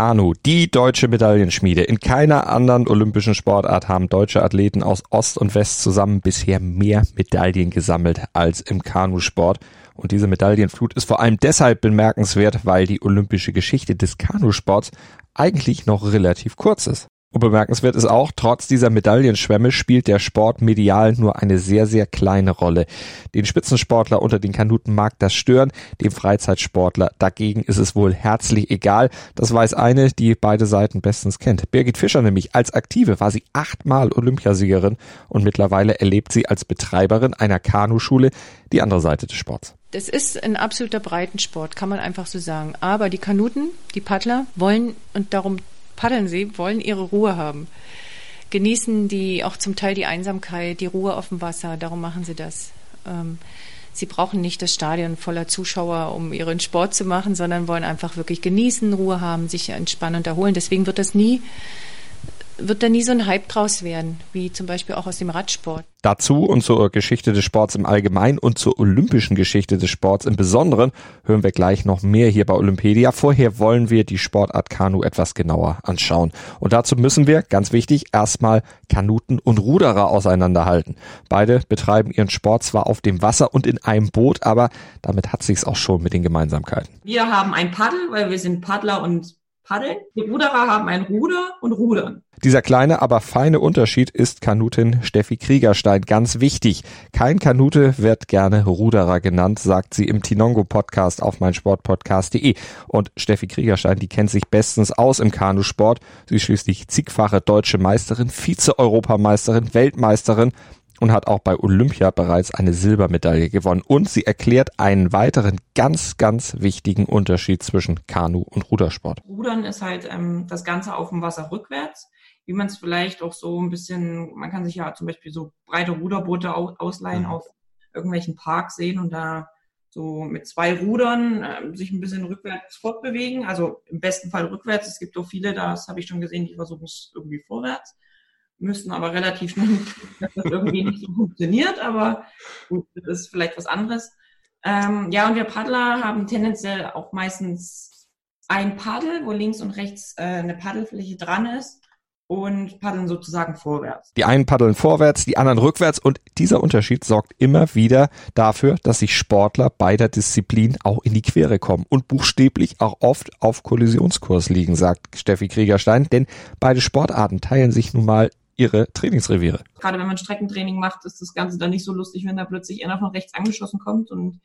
Kanu, die deutsche Medaillenschmiede. In keiner anderen olympischen Sportart haben deutsche Athleten aus Ost und West zusammen bisher mehr Medaillen gesammelt als im Kanusport. Und diese Medaillenflut ist vor allem deshalb bemerkenswert, weil die olympische Geschichte des Kanusports eigentlich noch relativ kurz ist. Und bemerkenswert ist auch, trotz dieser Medaillenschwämme spielt der Sport medial nur eine sehr, sehr kleine Rolle. Den Spitzensportler unter den Kanuten mag das stören, dem Freizeitsportler dagegen ist es wohl herzlich egal. Das weiß eine, die beide Seiten bestens kennt. Birgit Fischer nämlich, als Aktive war sie achtmal Olympiasiegerin und mittlerweile erlebt sie als Betreiberin einer Kanuschule die andere Seite des Sports. Das ist ein absoluter Breitensport, kann man einfach so sagen. Aber die Kanuten, die Paddler wollen und darum paddeln sie, wollen ihre Ruhe haben. Genießen die auch zum Teil die Einsamkeit, die Ruhe auf dem Wasser, darum machen sie das. Ähm, sie brauchen nicht das Stadion voller Zuschauer, um ihren Sport zu machen, sondern wollen einfach wirklich genießen, Ruhe haben, sich entspannen und erholen. Deswegen wird das nie wird da nie so ein Hype draus werden, wie zum Beispiel auch aus dem Radsport. Dazu und zur Geschichte des Sports im Allgemeinen und zur olympischen Geschichte des Sports im Besonderen hören wir gleich noch mehr hier bei Olympedia. Vorher wollen wir die Sportart Kanu etwas genauer anschauen. Und dazu müssen wir, ganz wichtig, erstmal Kanuten und Ruderer auseinanderhalten. Beide betreiben ihren Sport zwar auf dem Wasser und in einem Boot, aber damit hat sich's auch schon mit den Gemeinsamkeiten. Wir haben ein Paddel, weil wir sind Paddler und paddeln. Die Ruderer haben ein Ruder und rudern. Dieser kleine, aber feine Unterschied ist Kanutin Steffi Kriegerstein ganz wichtig. Kein Kanute wird gerne Ruderer genannt, sagt sie im Tinongo Podcast auf meinsportpodcast.de. Und Steffi Kriegerstein, die kennt sich bestens aus im Kanusport. Sie ist schließlich zigfache deutsche Meisterin, Vize-Europameisterin, Weltmeisterin und hat auch bei Olympia bereits eine Silbermedaille gewonnen. Und sie erklärt einen weiteren ganz, ganz wichtigen Unterschied zwischen Kanu und Rudersport. Rudern ist halt ähm, das Ganze auf dem Wasser rückwärts, wie man es vielleicht auch so ein bisschen, man kann sich ja zum Beispiel so breite Ruderboote ausleihen mhm. auf irgendwelchen Parks sehen und da so mit zwei Rudern äh, sich ein bisschen rückwärts fortbewegen. Also im besten Fall rückwärts. Es gibt auch viele, das habe ich schon gesehen, die versuchen es irgendwie vorwärts müssen aber relativ schnell, dass das irgendwie nicht so funktioniert, aber gut, das ist vielleicht was anderes. Ähm, ja, und wir Paddler haben tendenziell auch meistens ein Paddel, wo links und rechts äh, eine Paddelfläche dran ist und paddeln sozusagen vorwärts. Die einen paddeln vorwärts, die anderen rückwärts und dieser Unterschied sorgt immer wieder dafür, dass sich Sportler beider Disziplinen auch in die Quere kommen und buchstäblich auch oft auf Kollisionskurs liegen, sagt Steffi Kriegerstein, denn beide Sportarten teilen sich nun mal ihre Trainingsreviere. Gerade wenn man Streckentraining macht, ist das Ganze dann nicht so lustig, wenn da plötzlich einer von rechts angeschossen kommt und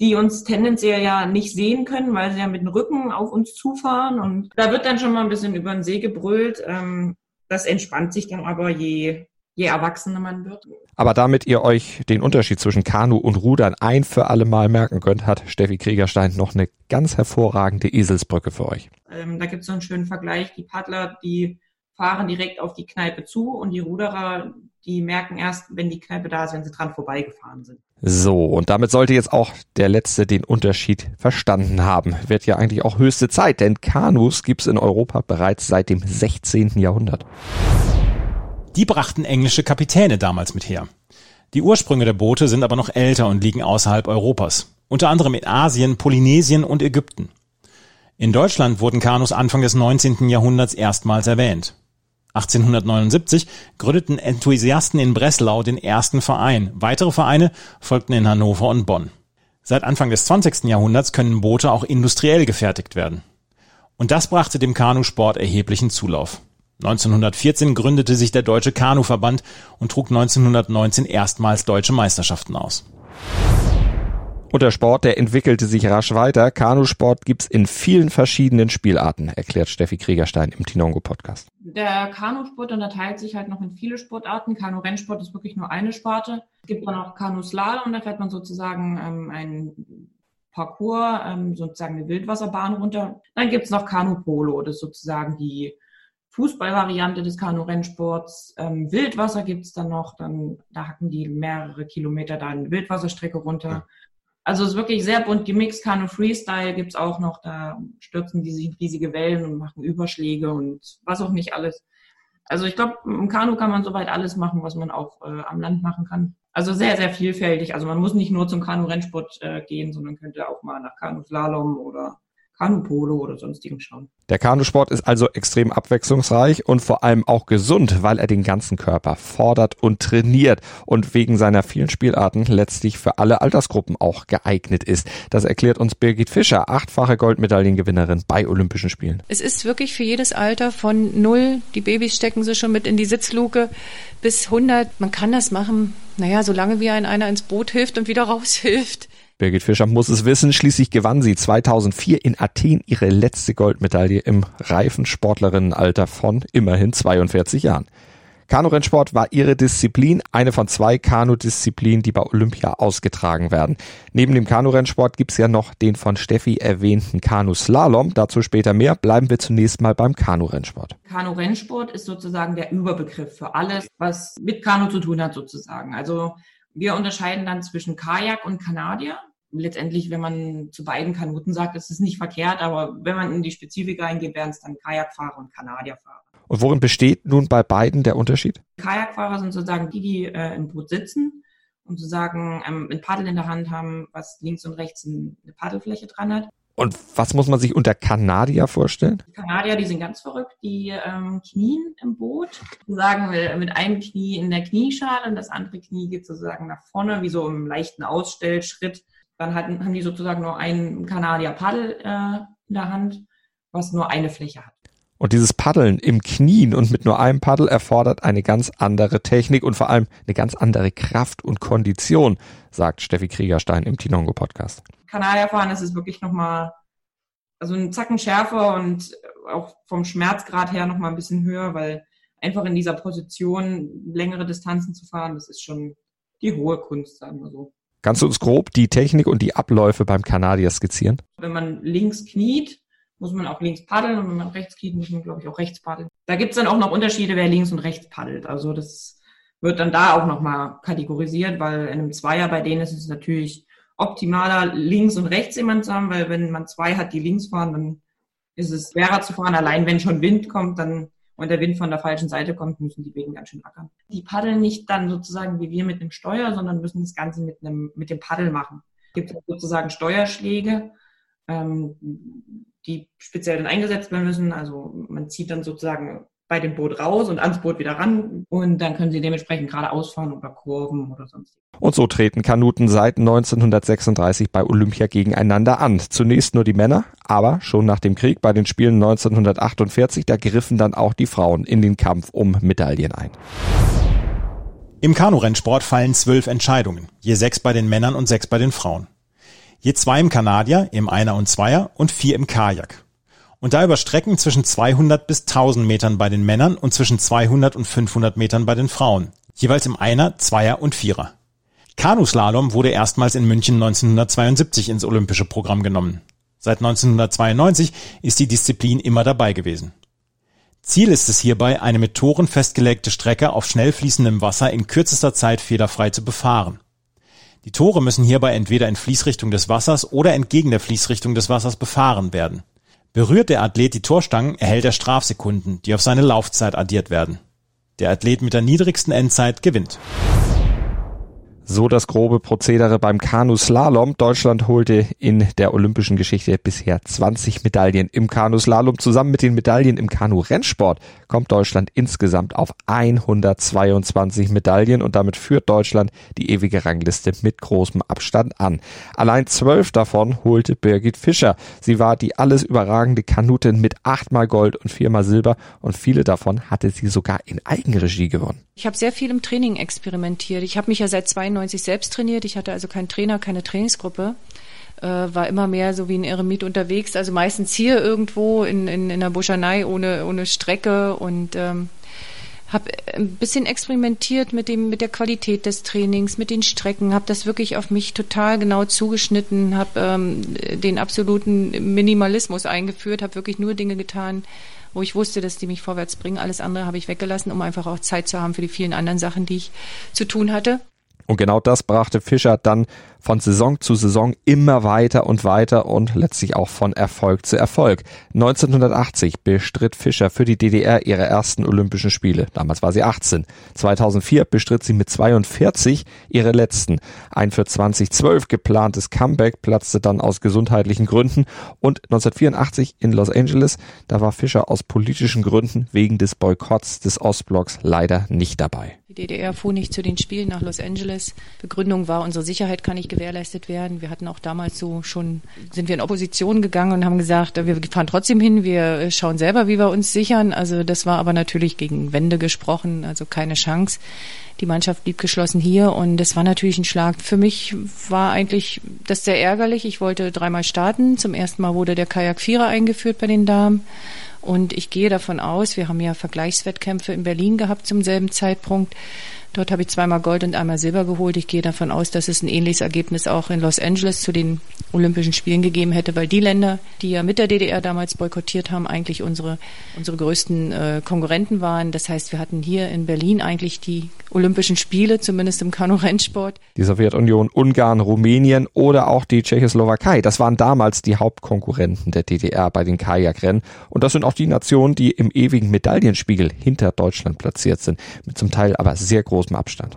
die uns tendenziell ja nicht sehen können, weil sie ja mit dem Rücken auf uns zufahren. Und da wird dann schon mal ein bisschen über den See gebrüllt. Ähm, das entspannt sich dann aber, je, je erwachsener man wird. Aber damit ihr euch den Unterschied zwischen Kanu und Rudern ein für alle Mal merken könnt, hat Steffi Kriegerstein noch eine ganz hervorragende Eselsbrücke für euch. Ähm, da gibt es so einen schönen Vergleich. Die Paddler, die fahren direkt auf die Kneipe zu und die Ruderer, die merken erst, wenn die Kneipe da ist, wenn sie dran vorbeigefahren sind. So, und damit sollte jetzt auch der Letzte den Unterschied verstanden haben. Wird ja eigentlich auch höchste Zeit, denn Kanus gibt's in Europa bereits seit dem 16. Jahrhundert. Die brachten englische Kapitäne damals mit her. Die Ursprünge der Boote sind aber noch älter und liegen außerhalb Europas. Unter anderem in Asien, Polynesien und Ägypten. In Deutschland wurden Kanus Anfang des 19. Jahrhunderts erstmals erwähnt. 1879 gründeten Enthusiasten in Breslau den ersten Verein. Weitere Vereine folgten in Hannover und Bonn. Seit Anfang des 20. Jahrhunderts können Boote auch industriell gefertigt werden. Und das brachte dem Kanusport erheblichen Zulauf. 1914 gründete sich der Deutsche Kanuverband und trug 1919 erstmals deutsche Meisterschaften aus. Und der Sport, der entwickelte sich rasch weiter. Kanusport gibt's in vielen verschiedenen Spielarten, erklärt Steffi Kriegerstein im Tinongo Podcast. Der Kanusport unterteilt sich halt noch in viele Sportarten. Kanu-Rennsport ist wirklich nur eine Sparte. Es gibt dann auch Kanuslalom, da fährt man sozusagen ähm, einen Parcours, ähm, sozusagen eine Wildwasserbahn runter. Dann gibt's noch Kanu-Polo, das ist sozusagen die Fußballvariante des Kanu-Rennsports. Ähm, Wildwasser gibt's dann noch, dann da hacken die mehrere Kilometer da eine Wildwasserstrecke runter. Ja. Also es ist wirklich sehr bunt gemixt. Kanu Freestyle gibt's auch noch, da stürzen die riesige Wellen und machen Überschläge und was auch nicht alles. Also ich glaube, im Kanu kann man soweit alles machen, was man auch äh, am Land machen kann. Also sehr, sehr vielfältig. Also man muss nicht nur zum Kanu-Rennsport äh, gehen, sondern könnte auch mal nach Kanu-Slalom oder Kanupolo oder sonstigen schauen. Der Kanusport ist also extrem abwechslungsreich und vor allem auch gesund, weil er den ganzen Körper fordert und trainiert und wegen seiner vielen Spielarten letztlich für alle Altersgruppen auch geeignet ist. Das erklärt uns Birgit Fischer, achtfache Goldmedaillengewinnerin bei Olympischen Spielen. Es ist wirklich für jedes Alter von null, die Babys stecken sie schon mit in die Sitzluke, bis 100. Man kann das machen, naja, solange wie ein einer ins Boot hilft und wieder raushilft. Birgit Fischer muss es wissen. Schließlich gewann sie 2004 in Athen ihre letzte Goldmedaille im reifen Sportlerinnenalter von immerhin 42 Jahren. Kanurennsport war ihre Disziplin, eine von zwei Kanudisziplinen, die bei Olympia ausgetragen werden. Neben dem Kanurennsport gibt's ja noch den von Steffi erwähnten Kanuslalom. Dazu später mehr. Bleiben wir zunächst mal beim Kanurennsport. Kanurennsport ist sozusagen der Überbegriff für alles, was mit Kanu zu tun hat sozusagen. Also wir unterscheiden dann zwischen Kajak und Kanadier letztendlich, wenn man zu beiden Kanuten sagt, ist es nicht verkehrt, aber wenn man in die Spezifik reingeht, wären es dann Kajakfahrer und Kanadierfahrer. Und worin besteht nun bei beiden der Unterschied? Kajakfahrer sind sozusagen die, die äh, im Boot sitzen und sozusagen ähm, ein Paddel in der Hand haben, was links und rechts eine Paddelfläche dran hat. Und was muss man sich unter Kanadier vorstellen? Die Kanadier, die sind ganz verrückt, die ähm, knien im Boot, sagen wir mit einem Knie in der Knieschale und das andere Knie geht sozusagen nach vorne, wie so im leichten Ausstellschritt dann hatten, haben die sozusagen nur einen Kanadier Paddel äh, in der Hand, was nur eine Fläche hat. Und dieses Paddeln im Knien und mit nur einem Paddel erfordert eine ganz andere Technik und vor allem eine ganz andere Kraft und Kondition, sagt Steffi Kriegerstein im Tinongo Podcast. Kanadierfahren ist es wirklich nochmal, also ein Zacken schärfer und auch vom Schmerzgrad her nochmal ein bisschen höher, weil einfach in dieser Position längere Distanzen zu fahren, das ist schon die hohe Kunst, sagen wir so. Kannst du uns grob die Technik und die Abläufe beim Kanadier skizzieren? Wenn man links kniet, muss man auch links paddeln und wenn man rechts kniet, muss man, glaube ich, auch rechts paddeln. Da gibt's dann auch noch Unterschiede, wer links und rechts paddelt. Also das wird dann da auch nochmal kategorisiert, weil in einem Zweier bei denen ist es natürlich optimaler, links und rechts jemand zu haben, weil wenn man zwei hat, die links fahren, dann ist es schwerer zu fahren. Allein wenn schon Wind kommt, dann und der Wind von der falschen Seite kommt, müssen die Wegen ganz schön ackern. Die paddeln nicht dann sozusagen wie wir mit einem Steuer, sondern müssen das Ganze mit, einem, mit dem Paddel machen. Es gibt sozusagen Steuerschläge, ähm, die speziell dann eingesetzt werden müssen. Also man zieht dann sozusagen bei dem Boot raus und ans Boot wieder ran und dann können sie dementsprechend geradeaus fahren oder Kurven oder sonst. Und so treten Kanuten seit 1936 bei Olympia gegeneinander an. Zunächst nur die Männer, aber schon nach dem Krieg bei den Spielen 1948, da griffen dann auch die Frauen in den Kampf um Medaillen ein. Im Kanurennsport fallen zwölf Entscheidungen, je sechs bei den Männern und sechs bei den Frauen. Je zwei im Kanadier, im Einer und Zweier und vier im Kajak und da über Strecken zwischen 200 bis 1000 Metern bei den Männern und zwischen 200 und 500 Metern bei den Frauen, jeweils im Einer, Zweier und Vierer. Kanuslalom wurde erstmals in München 1972 ins olympische Programm genommen. Seit 1992 ist die Disziplin immer dabei gewesen. Ziel ist es hierbei, eine mit Toren festgelegte Strecke auf schnell fließendem Wasser in kürzester Zeit fehlerfrei zu befahren. Die Tore müssen hierbei entweder in Fließrichtung des Wassers oder entgegen der Fließrichtung des Wassers befahren werden. Berührt der Athlet die Torstangen, erhält er Strafsekunden, die auf seine Laufzeit addiert werden. Der Athlet mit der niedrigsten Endzeit gewinnt. So das grobe Prozedere beim Kanuslalom. Deutschland holte in der olympischen Geschichte bisher 20 Medaillen im Kanuslalom. Zusammen mit den Medaillen im Kanu-Rennsport kommt Deutschland insgesamt auf 122 Medaillen und damit führt Deutschland die ewige Rangliste mit großem Abstand an. Allein zwölf davon holte Birgit Fischer. Sie war die alles überragende Kanutin mit achtmal Gold und viermal Silber und viele davon hatte sie sogar in Eigenregie gewonnen. Ich habe sehr viel im Training experimentiert. Ich habe mich ja seit 92 selbst trainiert. Ich hatte also keinen Trainer, keine Trainingsgruppe. Äh, war immer mehr so wie ein Eremit unterwegs. Also meistens hier irgendwo in, in, in der Buschanei ohne, ohne Strecke und ähm, habe ein bisschen experimentiert mit dem mit der Qualität des Trainings, mit den Strecken, habe das wirklich auf mich total genau zugeschnitten, habe ähm, den absoluten Minimalismus eingeführt, habe wirklich nur Dinge getan, wo ich wusste, dass die mich vorwärts bringen. Alles andere habe ich weggelassen, um einfach auch Zeit zu haben für die vielen anderen Sachen, die ich zu tun hatte. Und genau das brachte Fischer dann von Saison zu Saison immer weiter und weiter und letztlich auch von Erfolg zu Erfolg. 1980 bestritt Fischer für die DDR ihre ersten Olympischen Spiele. Damals war sie 18. 2004 bestritt sie mit 42 ihre letzten. Ein für 2012 geplantes Comeback platzte dann aus gesundheitlichen Gründen und 1984 in Los Angeles, da war Fischer aus politischen Gründen wegen des Boykotts des Ostblocks leider nicht dabei. Die DDR fuhr nicht zu den Spielen nach Los Angeles. Begründung war, unsere Sicherheit kann nicht gewährleistet werden. Wir hatten auch damals so schon, sind wir in Opposition gegangen und haben gesagt, wir fahren trotzdem hin, wir schauen selber, wie wir uns sichern. Also das war aber natürlich gegen Wände gesprochen, also keine Chance. Die Mannschaft blieb geschlossen hier und das war natürlich ein Schlag. Für mich war eigentlich das sehr ärgerlich. Ich wollte dreimal starten. Zum ersten Mal wurde der Kajak Vierer eingeführt bei den Damen. Und ich gehe davon aus, wir haben ja Vergleichswettkämpfe in Berlin gehabt zum selben Zeitpunkt. Dort habe ich zweimal Gold und einmal Silber geholt. Ich gehe davon aus, dass es ein ähnliches Ergebnis auch in Los Angeles zu den Olympischen Spielen gegeben hätte, weil die Länder, die ja mit der DDR damals boykottiert haben, eigentlich unsere, unsere größten äh, Konkurrenten waren. Das heißt, wir hatten hier in Berlin eigentlich die Olympischen Spiele, zumindest im Kanu-Rennsport. Die Sowjetunion, Ungarn, Rumänien oder auch die Tschechoslowakei, das waren damals die Hauptkonkurrenten der DDR bei den Kajakrennen. Und das sind auch die Nationen, die im ewigen Medaillenspiegel hinter Deutschland platziert sind, mit zum Teil aber sehr großen großem Abstand.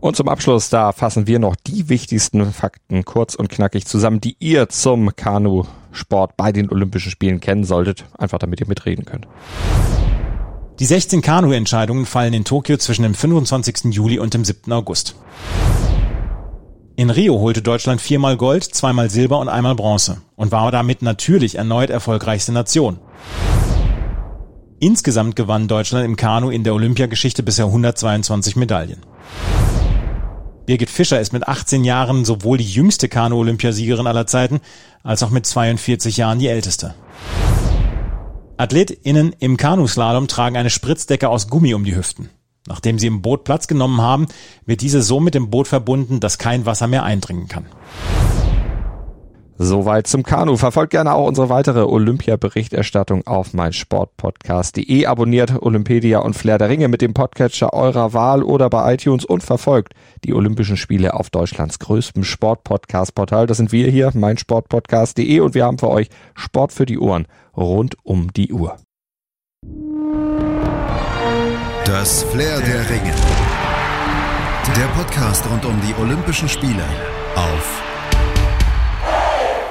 Und zum Abschluss, da fassen wir noch die wichtigsten Fakten kurz und knackig zusammen, die ihr zum Kanu-Sport bei den Olympischen Spielen kennen solltet, einfach damit ihr mitreden könnt. Die 16 Kanu-Entscheidungen fallen in Tokio zwischen dem 25. Juli und dem 7. August. In Rio holte Deutschland viermal Gold, zweimal Silber und einmal Bronze und war damit natürlich erneut erfolgreichste Nation. Insgesamt gewann Deutschland im Kanu in der Olympiageschichte bisher 122 Medaillen. Birgit Fischer ist mit 18 Jahren sowohl die jüngste Kanu-Olympiasiegerin aller Zeiten als auch mit 42 Jahren die älteste. AthletInnen im Kanuslalom tragen eine Spritzdecke aus Gummi um die Hüften. Nachdem sie im Boot Platz genommen haben, wird diese so mit dem Boot verbunden, dass kein Wasser mehr eindringen kann. Soweit zum Kanu. Verfolgt gerne auch unsere weitere Olympia-Berichterstattung auf meinsportpodcast.de. Abonniert Olympedia und Flair der Ringe mit dem Podcatcher eurer Wahl oder bei iTunes und verfolgt die Olympischen Spiele auf Deutschlands größtem Sportpodcast-Portal. Das sind wir hier, meinsportpodcast.de und wir haben für euch Sport für die Ohren rund um die Uhr. Das Flair der Ringe. Der Podcast rund um die Olympischen Spiele auf